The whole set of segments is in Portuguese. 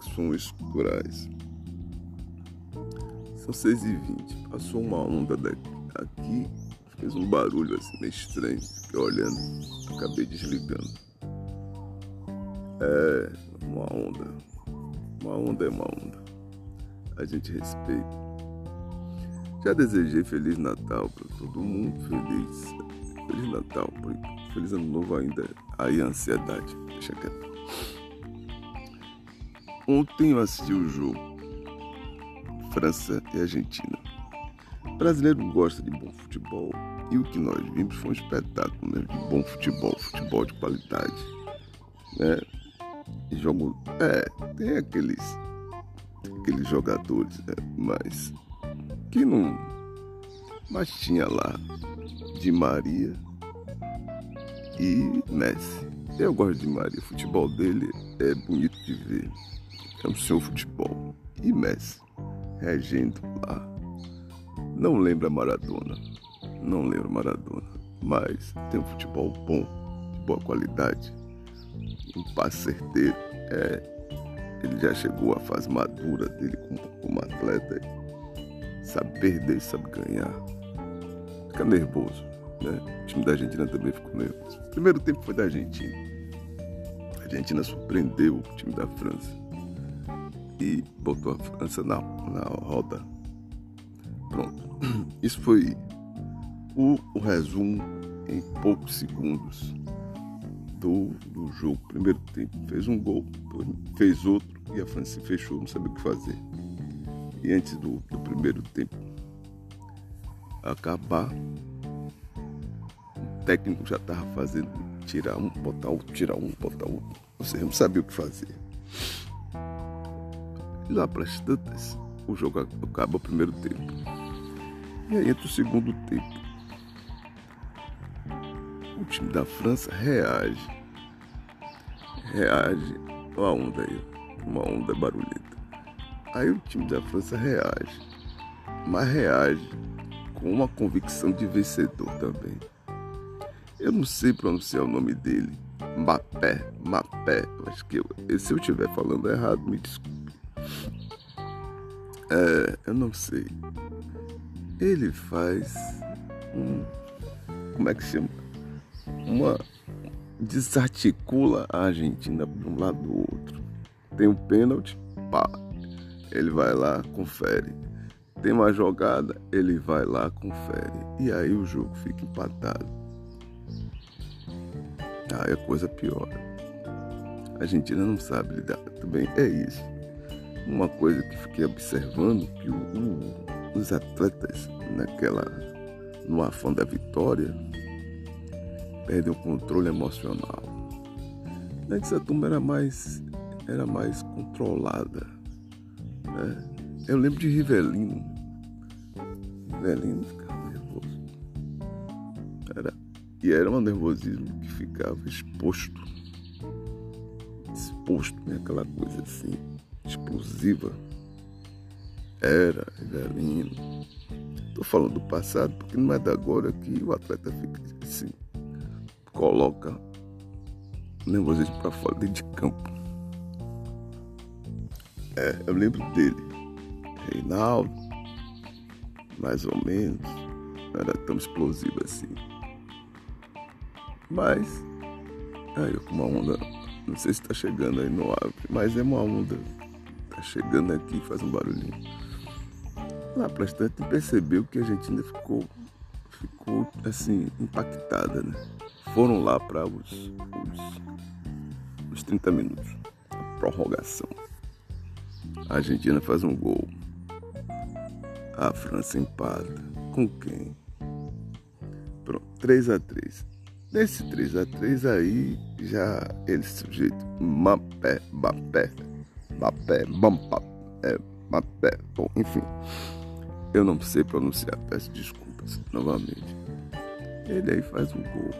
Reflexões culturais. São 6 e 20 Passou uma onda daqui, aqui, fez um barulho assim meio estranho. Fiquei olhando, acabei desligando. É uma onda. Uma onda é uma onda. A gente respeita. Já desejei Feliz Natal para todo mundo. Feliz, Feliz Natal. Feliz Ano Novo ainda. Aí a ansiedade. Deixa quieto. Ontem eu assisti o jogo França e Argentina. O brasileiro gosta de bom futebol e o que nós vimos foi um espetáculo né? de bom futebol, futebol de qualidade. Né? E jogo. É, tem aqueles, aqueles jogadores, né? mas que não. Mas tinha lá de Maria e Messi. Eu gosto de Maria, o futebol dele é bonito de ver. É um seu futebol. E Messi, regendo lá. Não lembra Maradona. Não lembro Maradona. Mas tem um futebol bom, de boa qualidade. Um passe certeiro. É, ele já chegou à fase madura dele como, como atleta. Sabe perder, sabe ganhar. Fica nervoso. Né? O time da Argentina também ficou nervoso. O primeiro tempo foi da Argentina. A Argentina surpreendeu o time da França e botou a França na, na roda. Pronto. Isso foi o, o resumo em poucos segundos do, do jogo. Primeiro tempo fez um gol, fez outro e a França fechou, não sabia o que fazer. E antes do, do primeiro tempo acabar, o técnico já estava fazendo tirar um, botar outro, tirar um, botar outro. Ou seja, não sabia o que fazer. E lá para as tantas, o jogo acaba o primeiro tempo. E aí entra o segundo tempo. O time da França reage. Reage. Olha a onda aí. Uma onda barulhenta. Aí o time da França reage. Mas reage com uma convicção de vencedor também. Eu não sei pronunciar o nome dele. Mapé, Mapé. Acho que eu, se eu estiver falando errado, me desculpe. É, eu não sei. Ele faz um. Como é que chama? Uma. Desarticula a Argentina de um lado do outro. Tem um pênalti, pá. Ele vai lá, confere. Tem uma jogada, ele vai lá, confere. E aí o jogo fica empatado. Aí a coisa piora. A Argentina não sabe lidar. Também é isso uma coisa que fiquei observando que o, o, os atletas naquela no afã da vitória perdem o controle emocional. Antes a turma era mais era mais controlada. Né? Eu lembro de Rivelino. Rivelino ficava nervoso. Era, e era um nervosismo que ficava exposto. Exposto, né? aquela coisa assim explosiva. Era, Evelino. Estou falando do passado porque não é da agora que o atleta fica assim, coloca nervosismo para fora dentro de campo. É, eu lembro dele, Reinaldo, mais ou menos, não era tão explosivo assim. Mas, aí com uma onda, não sei se está chegando aí no ave, mas é uma onda Tá chegando aqui, faz um barulhinho. Lá para estante percebeu que a Argentina ficou, ficou assim, impactada, né? Foram lá para os, os, os 30 minutos, a prorrogação. A Argentina faz um gol. A França empata. Com quem? Pronto, 3 a 3 Nesse 3 a 3 aí, já ele sujeito Mapé, Mapé, Mapé, Bampa, é, Mapé, bom, enfim. Eu não sei pronunciar, peço desculpas novamente. Ele aí faz um gol.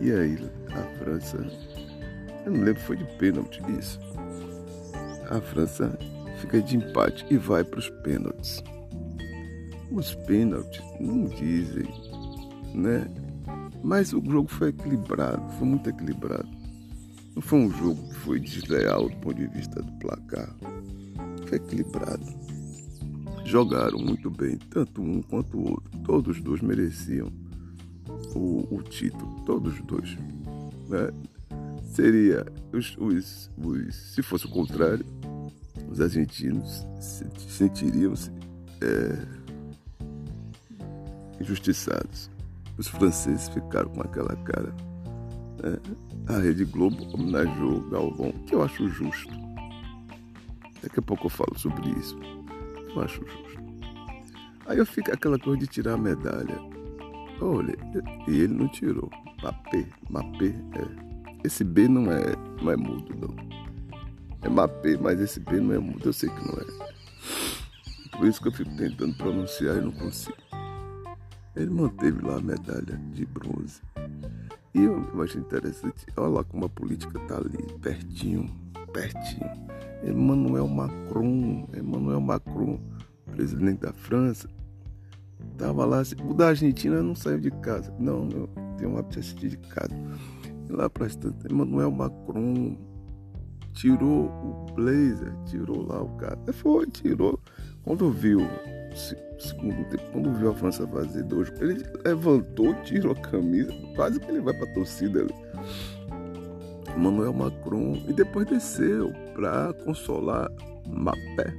E aí, a França, eu não lembro, foi de pênalti isso. A França fica de empate e vai para os pênaltis. Os pênaltis não dizem, né? Mas o jogo foi equilibrado, foi muito equilibrado. Não foi um jogo que foi desleal do ponto de vista do placar. Foi equilibrado. Jogaram muito bem, tanto um quanto o outro. Todos os dois mereciam o, o título, todos os dois. Né? Seria, os, os, os, se fosse o contrário, os argentinos sentiriam-se é, injustiçados. Os franceses ficaram com aquela cara. Né? A Rede Globo homenageou Galvão, que eu acho justo. Daqui a pouco eu falo sobre isso. Eu acho justo. Aí eu fico aquela coisa de tirar a medalha. Olha, e ele não tirou. Mapê, Mapê, é. Esse B não é, não é mudo, não. É Mapê, mas esse B não é mudo, eu sei que não é. Por isso que eu fico tentando pronunciar e não consigo. Ele manteve lá a medalha de bronze. E eu acho interessante, olha lá como a política está ali, pertinho, pertinho. Emmanuel Macron, Emmanuel Macron, presidente da França, estava lá, o da Argentina não saiu de casa. Não, eu tenho um hábito de assistir de casa. E lá para tanto, Emmanuel Macron tirou o blazer, tirou lá o cara. Foi, tirou. Quando viu segundo tempo, quando viu a França fazer dois, ele levantou, tirou a camisa, quase que ele vai para a torcida ali. Emmanuel Macron e depois desceu para consolar Mapé.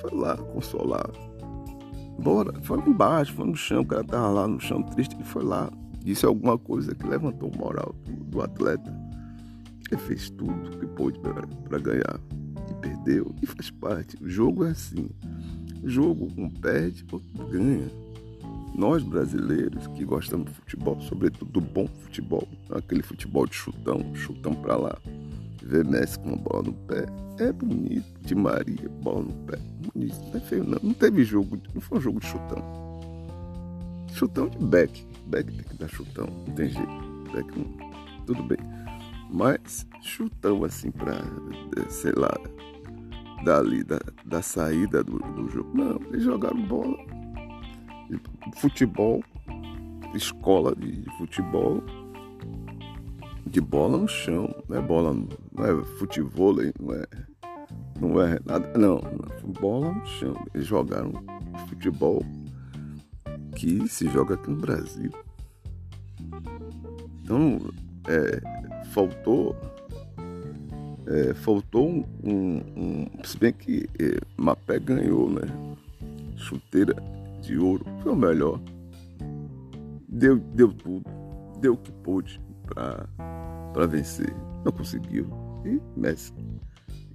Foi lá consolar. Bora, foi embaixo, foi no chão, o cara tava lá no chão triste, ele foi lá, disse alguma coisa que levantou o moral do, do atleta. Ele fez tudo que pôde para ganhar e perdeu e faz parte. O jogo é assim jogo, um perde, outro ganha. Nós brasileiros que gostamos de futebol, sobretudo do bom futebol, aquele futebol de chutão, chutão pra lá, ver Messi com a bola no pé, é bonito. De Maria, bola no pé, bonito. Não é feio não. Não teve jogo, não foi um jogo de chutão. Chutão de back. Back tem que dar chutão, não tem jeito. Back não, tudo bem. Mas chutão assim pra, sei lá, dali, da, da saída do, do jogo. Não, eles jogaram bola, futebol, escola de futebol, de bola no chão, não é bola, não é futebol, não é, não é nada, não, bola no chão. Eles jogaram futebol que se joga aqui no Brasil. Então, é, faltou é, faltou um, um, um, Se bem que é, Mapé ganhou, né? Chuteira de ouro. Foi o melhor. Deu, deu tudo. Deu o que pôde para vencer. Não conseguiu. E Messi.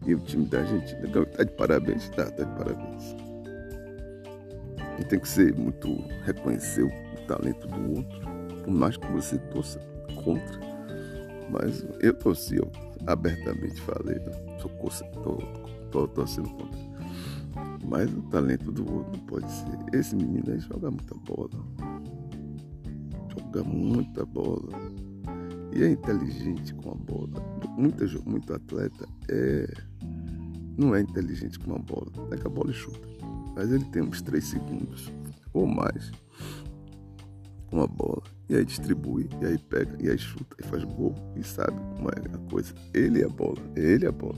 E o time da Argentina. Tá de parabéns, tá, tá de parabéns. E tem que ser muito. reconhecer o talento do outro. Por mais que você torça contra. Mas eu torci, eu abertamente falei, sou tô, torcendo contra. Mas o talento do outro pode ser. Esse menino aí joga muita bola. Joga muita bola. E é inteligente com a bola. Muita, muito atleta é, não é inteligente com a bola. Pega a bola chuta. Mas ele tem uns 3 segundos ou mais com a bola e aí distribui, e aí pega, e aí chuta, e faz gol, e sabe como é a coisa. Ele é a bola, ele é a bola.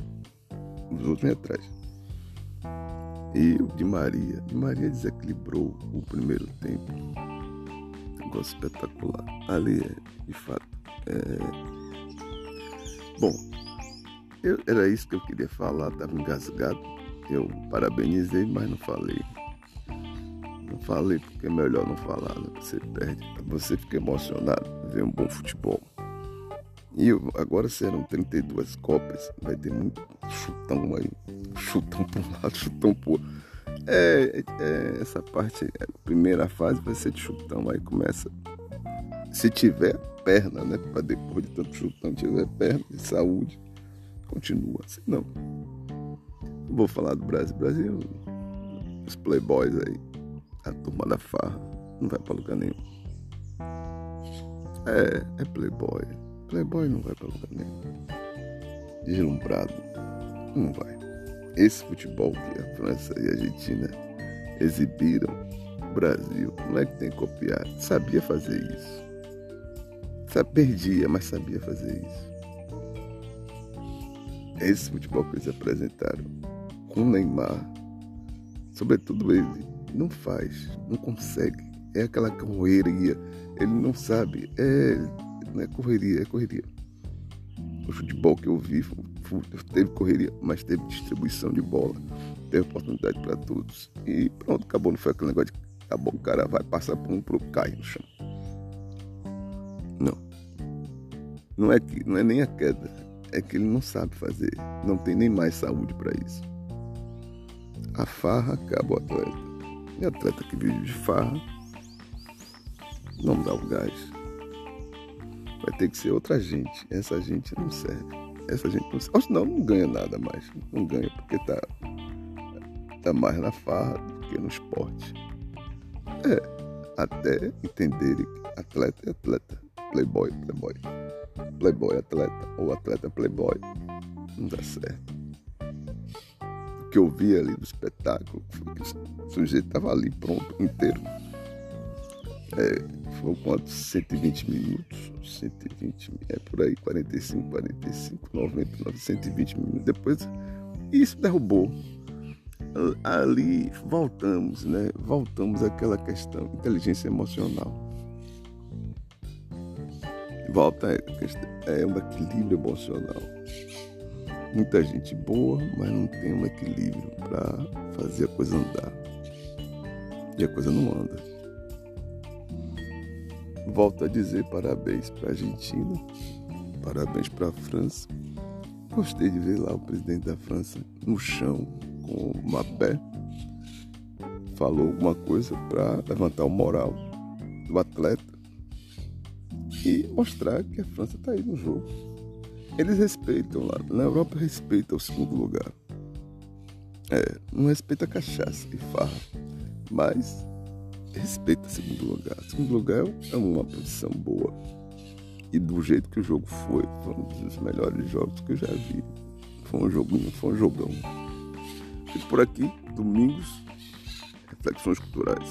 Os outros vêm atrás. E o de Maria, Maria desequilibrou o primeiro tempo. Negócio espetacular. Ali, é, de fato, é... Bom, eu, era isso que eu queria falar, estava engasgado. Eu parabenizei, mas não falei. Não falei porque é melhor não falar, né? você perde. Você fica emocionado, ver um bom futebol. E agora serão 32 Copas, vai ter muito chutão aí. Chutão por um lado, chutão por outro. É, é, essa parte, a primeira fase vai ser de chutão, aí começa. Se tiver perna, né? Para depois de tanto chutão, tiver perna de saúde, continua. Se não, não vou falar do Brasil. Brasil, os playboys aí a turma da farra não vai para lugar nenhum. É, é playboy. Playboy não vai para lugar nenhum. Deslumbrado, não vai. Esse futebol que a França e a Argentina exibiram, o Brasil, é que tem que copiar, sabia fazer isso. Perdia, mas sabia fazer isso. esse futebol que eles apresentaram com Neymar, sobretudo ele, não faz, não consegue. É aquela correria, ele não sabe, é, não é correria, é correria. O futebol que eu vi teve correria, mas teve distribuição de bola, teve oportunidade para todos. E pronto, acabou, não foi aquele negócio de acabou, o cara vai passar por um pro cai no chão. Não. Não é que não é nem a queda, é que ele não sabe fazer, não tem nem mais saúde para isso. A farra acaba o atleta. E atleta que vive de farra não dá o gás. Vai ter que ser outra gente. Essa gente não serve. Essa gente não serve. Não, não ganha nada mais. Não ganha porque tá, tá mais na farra do que no esporte. É, até entenderem que atleta é atleta. Playboy, playboy. Playboy atleta ou atleta playboy. Não dá certo. Que eu vi ali do espetáculo o sujeito estava ali pronto, inteiro. É, foi quanto? 120 minutos? 120, é por aí, 45, 45, 90, 120 minutos. Depois, isso derrubou. Ali voltamos, né? Voltamos àquela questão, inteligência emocional volta é um equilíbrio emocional. Muita gente boa, mas não tem um equilíbrio para fazer a coisa andar. E a coisa não anda. Volto a dizer parabéns para a Argentina, parabéns para a França. Gostei de ver lá o presidente da França no chão com uma pé. Falou alguma coisa para levantar o moral do atleta e mostrar que a França está aí no jogo. Eles respeitam lá. Na Europa respeita o segundo lugar. É, não respeita cachaça e farra, mas respeita o segundo lugar. O segundo lugar é uma posição boa. E do jeito que o jogo foi, foi um dos melhores jogos que eu já vi. Foi um joguinho, foi um jogão. Fico por aqui, domingos, reflexões culturais.